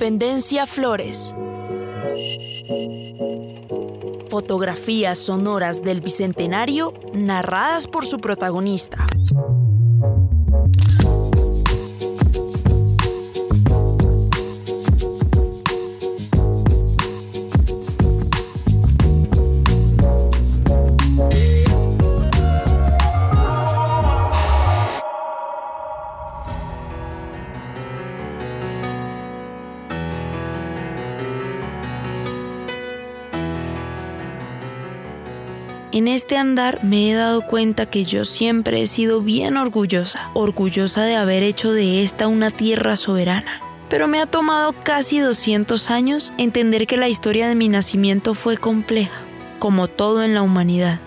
Independencia Flores. Fotografías sonoras del Bicentenario narradas por su protagonista. Este andar me he dado cuenta que yo siempre he sido bien orgullosa, orgullosa de haber hecho de esta una tierra soberana. Pero me ha tomado casi 200 años entender que la historia de mi nacimiento fue compleja, como todo en la humanidad.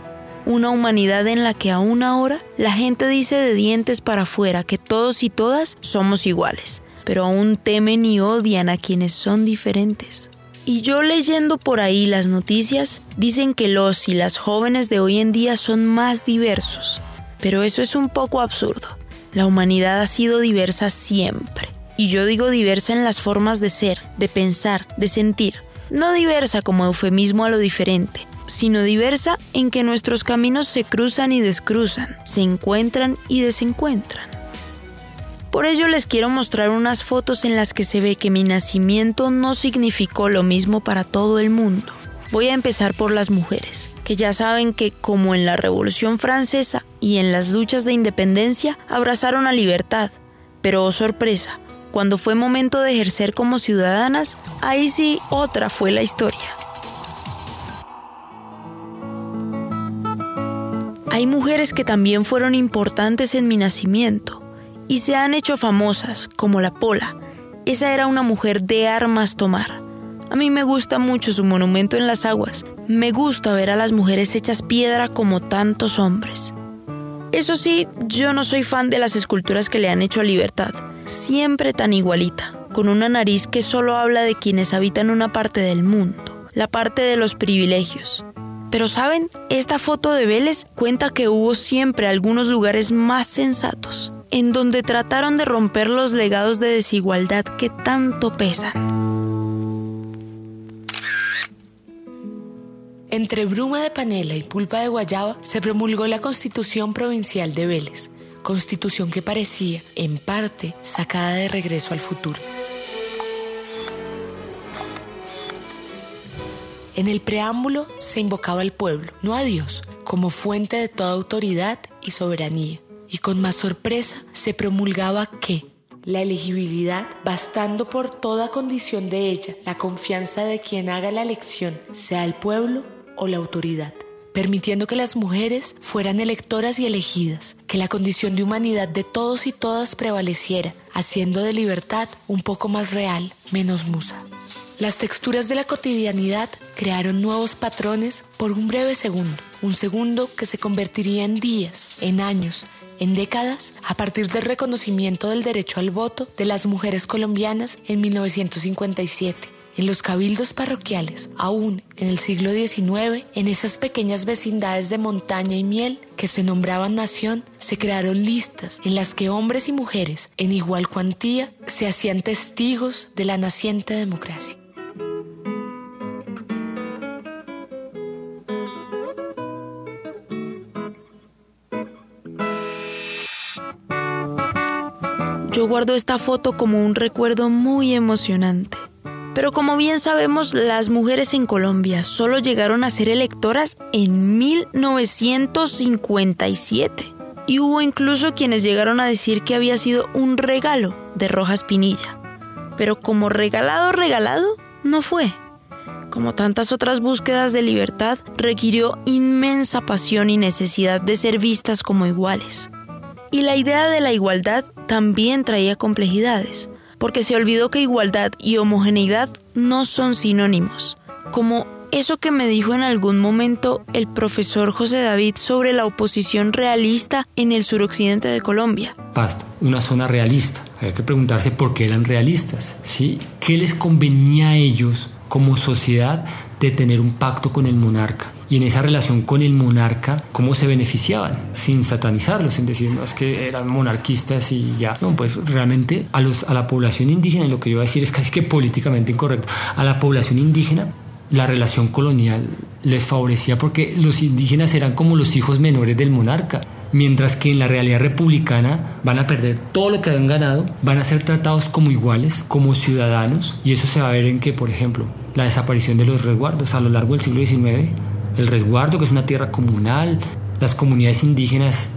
Una humanidad en la que aún ahora la gente dice de dientes para afuera que todos y todas somos iguales, pero aún temen y odian a quienes son diferentes. Y yo leyendo por ahí las noticias, dicen que los y las jóvenes de hoy en día son más diversos. Pero eso es un poco absurdo. La humanidad ha sido diversa siempre. Y yo digo diversa en las formas de ser, de pensar, de sentir. No diversa como eufemismo a lo diferente, sino diversa en que nuestros caminos se cruzan y descruzan, se encuentran y desencuentran. Por ello les quiero mostrar unas fotos en las que se ve que mi nacimiento no significó lo mismo para todo el mundo. Voy a empezar por las mujeres, que ya saben que como en la Revolución Francesa y en las luchas de independencia abrazaron a libertad. Pero oh sorpresa, cuando fue momento de ejercer como ciudadanas, ahí sí otra fue la historia. Hay mujeres que también fueron importantes en mi nacimiento, y se han hecho famosas, como la Pola. Esa era una mujer de armas tomar. A mí me gusta mucho su monumento en las aguas. Me gusta ver a las mujeres hechas piedra como tantos hombres. Eso sí, yo no soy fan de las esculturas que le han hecho a Libertad. Siempre tan igualita, con una nariz que solo habla de quienes habitan una parte del mundo, la parte de los privilegios. Pero saben, esta foto de Vélez cuenta que hubo siempre algunos lugares más sensatos, en donde trataron de romper los legados de desigualdad que tanto pesan. Entre bruma de panela y pulpa de guayaba se promulgó la Constitución Provincial de Vélez, constitución que parecía, en parte, sacada de regreso al futuro. En el preámbulo se invocaba al pueblo, no a Dios, como fuente de toda autoridad y soberanía y con más sorpresa se promulgaba que la elegibilidad, bastando por toda condición de ella, la confianza de quien haga la elección, sea el pueblo o la autoridad, permitiendo que las mujeres fueran electoras y elegidas, que la condición de humanidad de todos y todas prevaleciera, haciendo de libertad un poco más real, menos musa. Las texturas de la cotidianidad crearon nuevos patrones por un breve segundo, un segundo que se convertiría en días, en años, en décadas a partir del reconocimiento del derecho al voto de las mujeres colombianas en 1957. En los cabildos parroquiales, aún en el siglo XIX, en esas pequeñas vecindades de montaña y miel que se nombraban nación, se crearon listas en las que hombres y mujeres, en igual cuantía, se hacían testigos de la naciente democracia. Yo guardo esta foto como un recuerdo muy emocionante. Pero como bien sabemos, las mujeres en Colombia solo llegaron a ser electoras en 1957. Y hubo incluso quienes llegaron a decir que había sido un regalo de Rojas Pinilla. Pero como regalado, regalado, no fue. Como tantas otras búsquedas de libertad, requirió inmensa pasión y necesidad de ser vistas como iguales. Y la idea de la igualdad también traía complejidades, porque se olvidó que igualdad y homogeneidad no son sinónimos, como eso que me dijo en algún momento el profesor José David sobre la oposición realista en el suroccidente de Colombia. Pasto, una zona realista. Hay que preguntarse por qué eran realistas. ¿sí? ¿Qué les convenía a ellos como sociedad de tener un pacto con el monarca? y en esa relación con el monarca, cómo se beneficiaban, sin satanizarlos, sin decir, no, es que eran monarquistas y ya. No, pues realmente a, los, a la población indígena, y lo que yo voy a decir es casi que políticamente incorrecto, a la población indígena la relación colonial les favorecía porque los indígenas eran como los hijos menores del monarca, mientras que en la realidad republicana van a perder todo lo que habían ganado, van a ser tratados como iguales, como ciudadanos, y eso se va a ver en que, por ejemplo, la desaparición de los resguardos a lo largo del siglo XIX, el resguardo que es una tierra comunal, las comunidades indígenas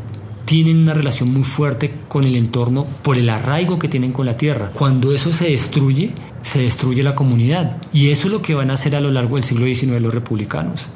tienen una relación muy fuerte con el entorno por el arraigo que tienen con la tierra. Cuando eso se destruye, se destruye la comunidad. Y eso es lo que van a hacer a lo largo del siglo XIX los republicanos.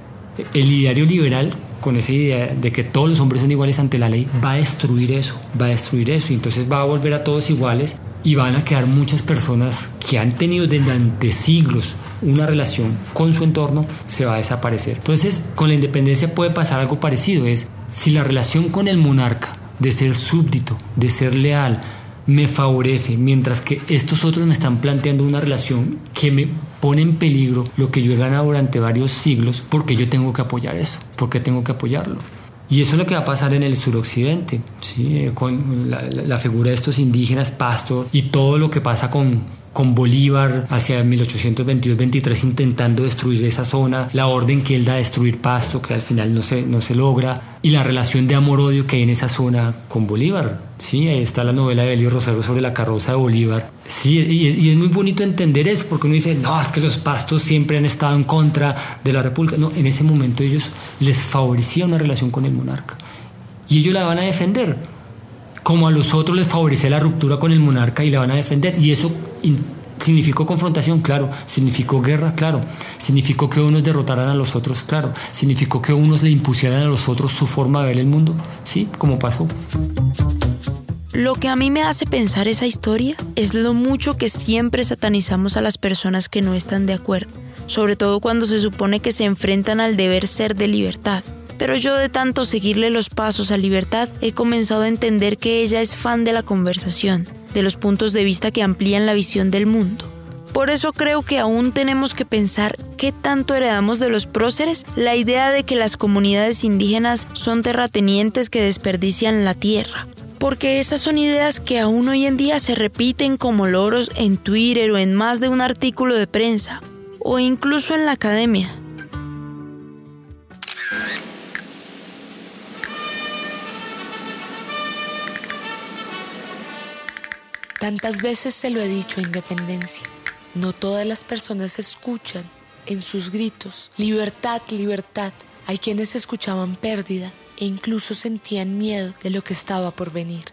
El ideario liberal, con esa idea de que todos los hombres son iguales ante la ley, va a destruir eso, va a destruir eso. Y entonces va a volver a todos iguales y van a quedar muchas personas que han tenido durante siglos una relación con su entorno, se va a desaparecer. Entonces, con la independencia puede pasar algo parecido, es si la relación con el monarca, de ser súbdito, de ser leal, me favorece, mientras que estos otros me están planteando una relación que me pone en peligro lo que yo he ganado durante varios siglos, porque yo tengo que apoyar eso, porque tengo que apoyarlo. Y eso es lo que va a pasar en el suroccidente, ¿sí? con la, figura de estos indígenas, Pasto, y todo lo que pasa con, con Bolívar hacia 1822-23 intentando destruir esa zona, la orden que él da a destruir Pasto, que al final no se, no se logra, y la relación de amor-odio que hay en esa zona con Bolívar. Sí, ahí está la novela de Belio Rosero sobre la carroza de Bolívar. Sí, y es, muy bonito entender eso, porque uno dice, no, es que los pastos siempre han estado en contra de la República. No, en ese momento ellos les favorecía una relación con el monarca. Y ellos la van a defender como a los otros les favorece la ruptura con el monarca y la van a defender. Y eso significó confrontación, claro. Significó guerra, claro. Significó que unos derrotaran a los otros, claro. Significó que unos le impusieran a los otros su forma de ver el mundo, sí, como pasó. Lo que a mí me hace pensar esa historia es lo mucho que siempre satanizamos a las personas que no están de acuerdo, sobre todo cuando se supone que se enfrentan al deber ser de libertad pero yo de tanto seguirle los pasos a Libertad he comenzado a entender que ella es fan de la conversación, de los puntos de vista que amplían la visión del mundo. Por eso creo que aún tenemos que pensar qué tanto heredamos de los próceres la idea de que las comunidades indígenas son terratenientes que desperdician la tierra. Porque esas son ideas que aún hoy en día se repiten como loros en Twitter o en más de un artículo de prensa, o incluso en la academia. Tantas veces se lo he dicho a Independencia. No todas las personas escuchan en sus gritos, libertad, libertad. Hay quienes escuchaban pérdida e incluso sentían miedo de lo que estaba por venir.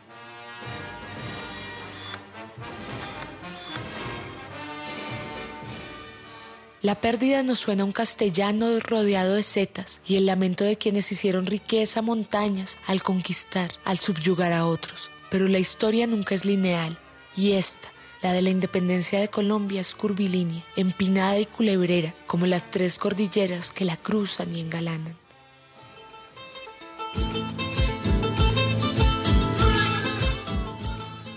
La pérdida nos suena a un castellano rodeado de setas y el lamento de quienes hicieron riqueza montañas al conquistar, al subyugar a otros. Pero la historia nunca es lineal y esta, la de la independencia de Colombia, es curvilínea, empinada y culebrera, como las tres cordilleras que la cruzan y engalanan.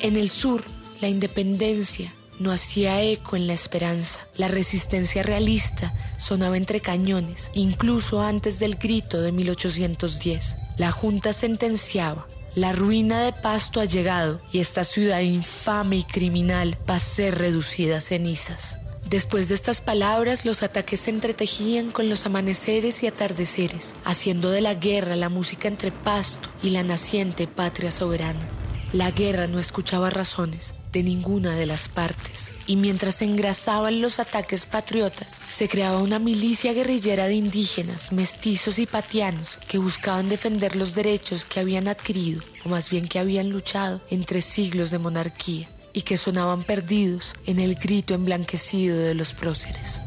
En el sur, la independencia no hacía eco en la esperanza. La resistencia realista sonaba entre cañones, incluso antes del grito de 1810. La Junta sentenciaba la ruina de Pasto ha llegado y esta ciudad infame y criminal va a ser reducida a cenizas. Después de estas palabras, los ataques se entretejían con los amaneceres y atardeceres, haciendo de la guerra la música entre Pasto y la naciente patria soberana. La guerra no escuchaba razones de ninguna de las partes, y mientras se engrasaban los ataques patriotas, se creaba una milicia guerrillera de indígenas, mestizos y patianos que buscaban defender los derechos que habían adquirido, o más bien que habían luchado entre siglos de monarquía, y que sonaban perdidos en el grito emblanquecido de los próceres.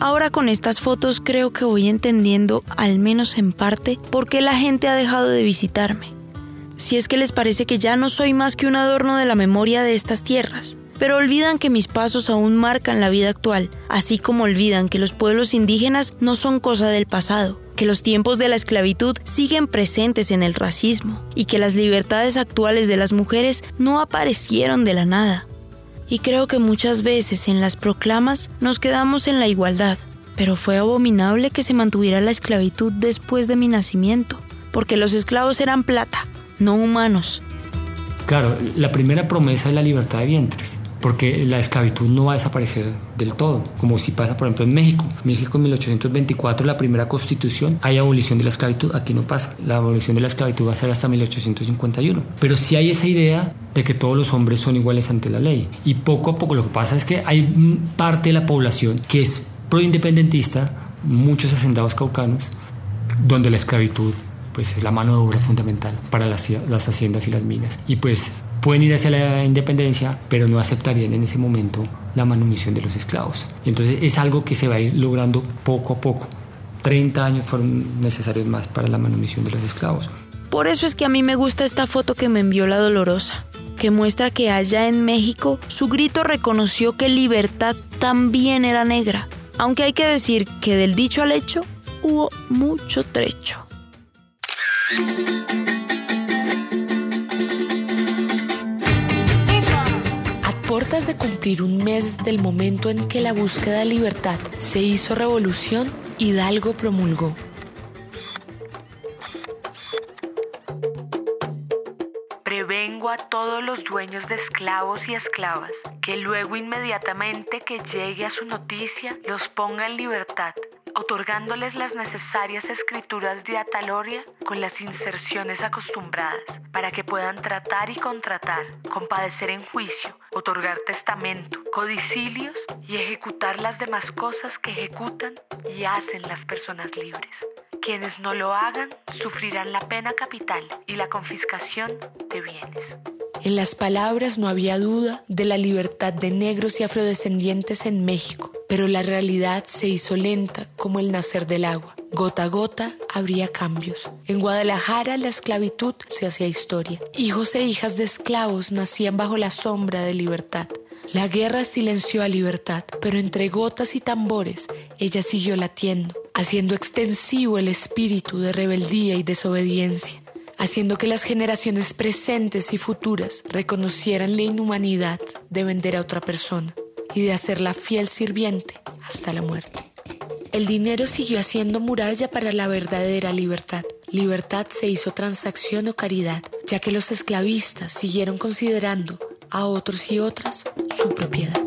Ahora con estas fotos creo que voy entendiendo, al menos en parte, por qué la gente ha dejado de visitarme. Si es que les parece que ya no soy más que un adorno de la memoria de estas tierras, pero olvidan que mis pasos aún marcan la vida actual, así como olvidan que los pueblos indígenas no son cosa del pasado, que los tiempos de la esclavitud siguen presentes en el racismo y que las libertades actuales de las mujeres no aparecieron de la nada. Y creo que muchas veces en las proclamas nos quedamos en la igualdad, pero fue abominable que se mantuviera la esclavitud después de mi nacimiento, porque los esclavos eran plata, no humanos. Claro, la primera promesa es la libertad de vientres porque la esclavitud no va a desaparecer del todo, como si pasa por ejemplo en México. México en 1824, la primera constitución, hay abolición de la esclavitud, aquí no pasa. La abolición de la esclavitud va a ser hasta 1851. Pero sí hay esa idea de que todos los hombres son iguales ante la ley. Y poco a poco lo que pasa es que hay parte de la población que es proindependentista, muchos hacendados caucanos, donde la esclavitud pues es la mano de obra fundamental para las, las haciendas y las minas. Y pues pueden ir hacia la independencia, pero no aceptarían en ese momento la manumisión de los esclavos. Entonces es algo que se va a ir logrando poco a poco. 30 años fueron necesarios más para la manumisión de los esclavos. Por eso es que a mí me gusta esta foto que me envió la Dolorosa, que muestra que allá en México su grito reconoció que libertad también era negra, aunque hay que decir que del dicho al hecho hubo mucho trecho. Portas de cumplir un mes del momento en que la búsqueda de libertad se hizo revolución, Hidalgo promulgó. Prevengo a todos los dueños de esclavos y esclavas que luego inmediatamente que llegue a su noticia los ponga en libertad otorgándoles las necesarias escrituras de ataloria con las inserciones acostumbradas, para que puedan tratar y contratar, compadecer en juicio, otorgar testamento, codicilios y ejecutar las demás cosas que ejecutan y hacen las personas libres. Quienes no lo hagan sufrirán la pena capital y la confiscación de bienes. En las palabras no había duda de la libertad de negros y afrodescendientes en México, pero la realidad se hizo lenta como el nacer del agua. Gota a gota habría cambios. En Guadalajara la esclavitud se hacía historia. Hijos e hijas de esclavos nacían bajo la sombra de libertad. La guerra silenció a libertad, pero entre gotas y tambores ella siguió latiendo, haciendo extensivo el espíritu de rebeldía y desobediencia haciendo que las generaciones presentes y futuras reconocieran la inhumanidad de vender a otra persona y de hacerla fiel sirviente hasta la muerte. El dinero siguió haciendo muralla para la verdadera libertad. Libertad se hizo transacción o caridad, ya que los esclavistas siguieron considerando a otros y otras su propiedad.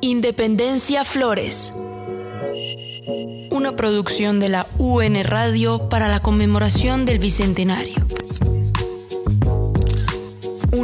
Independencia Flores una producción de la UN Radio para la conmemoración del Bicentenario.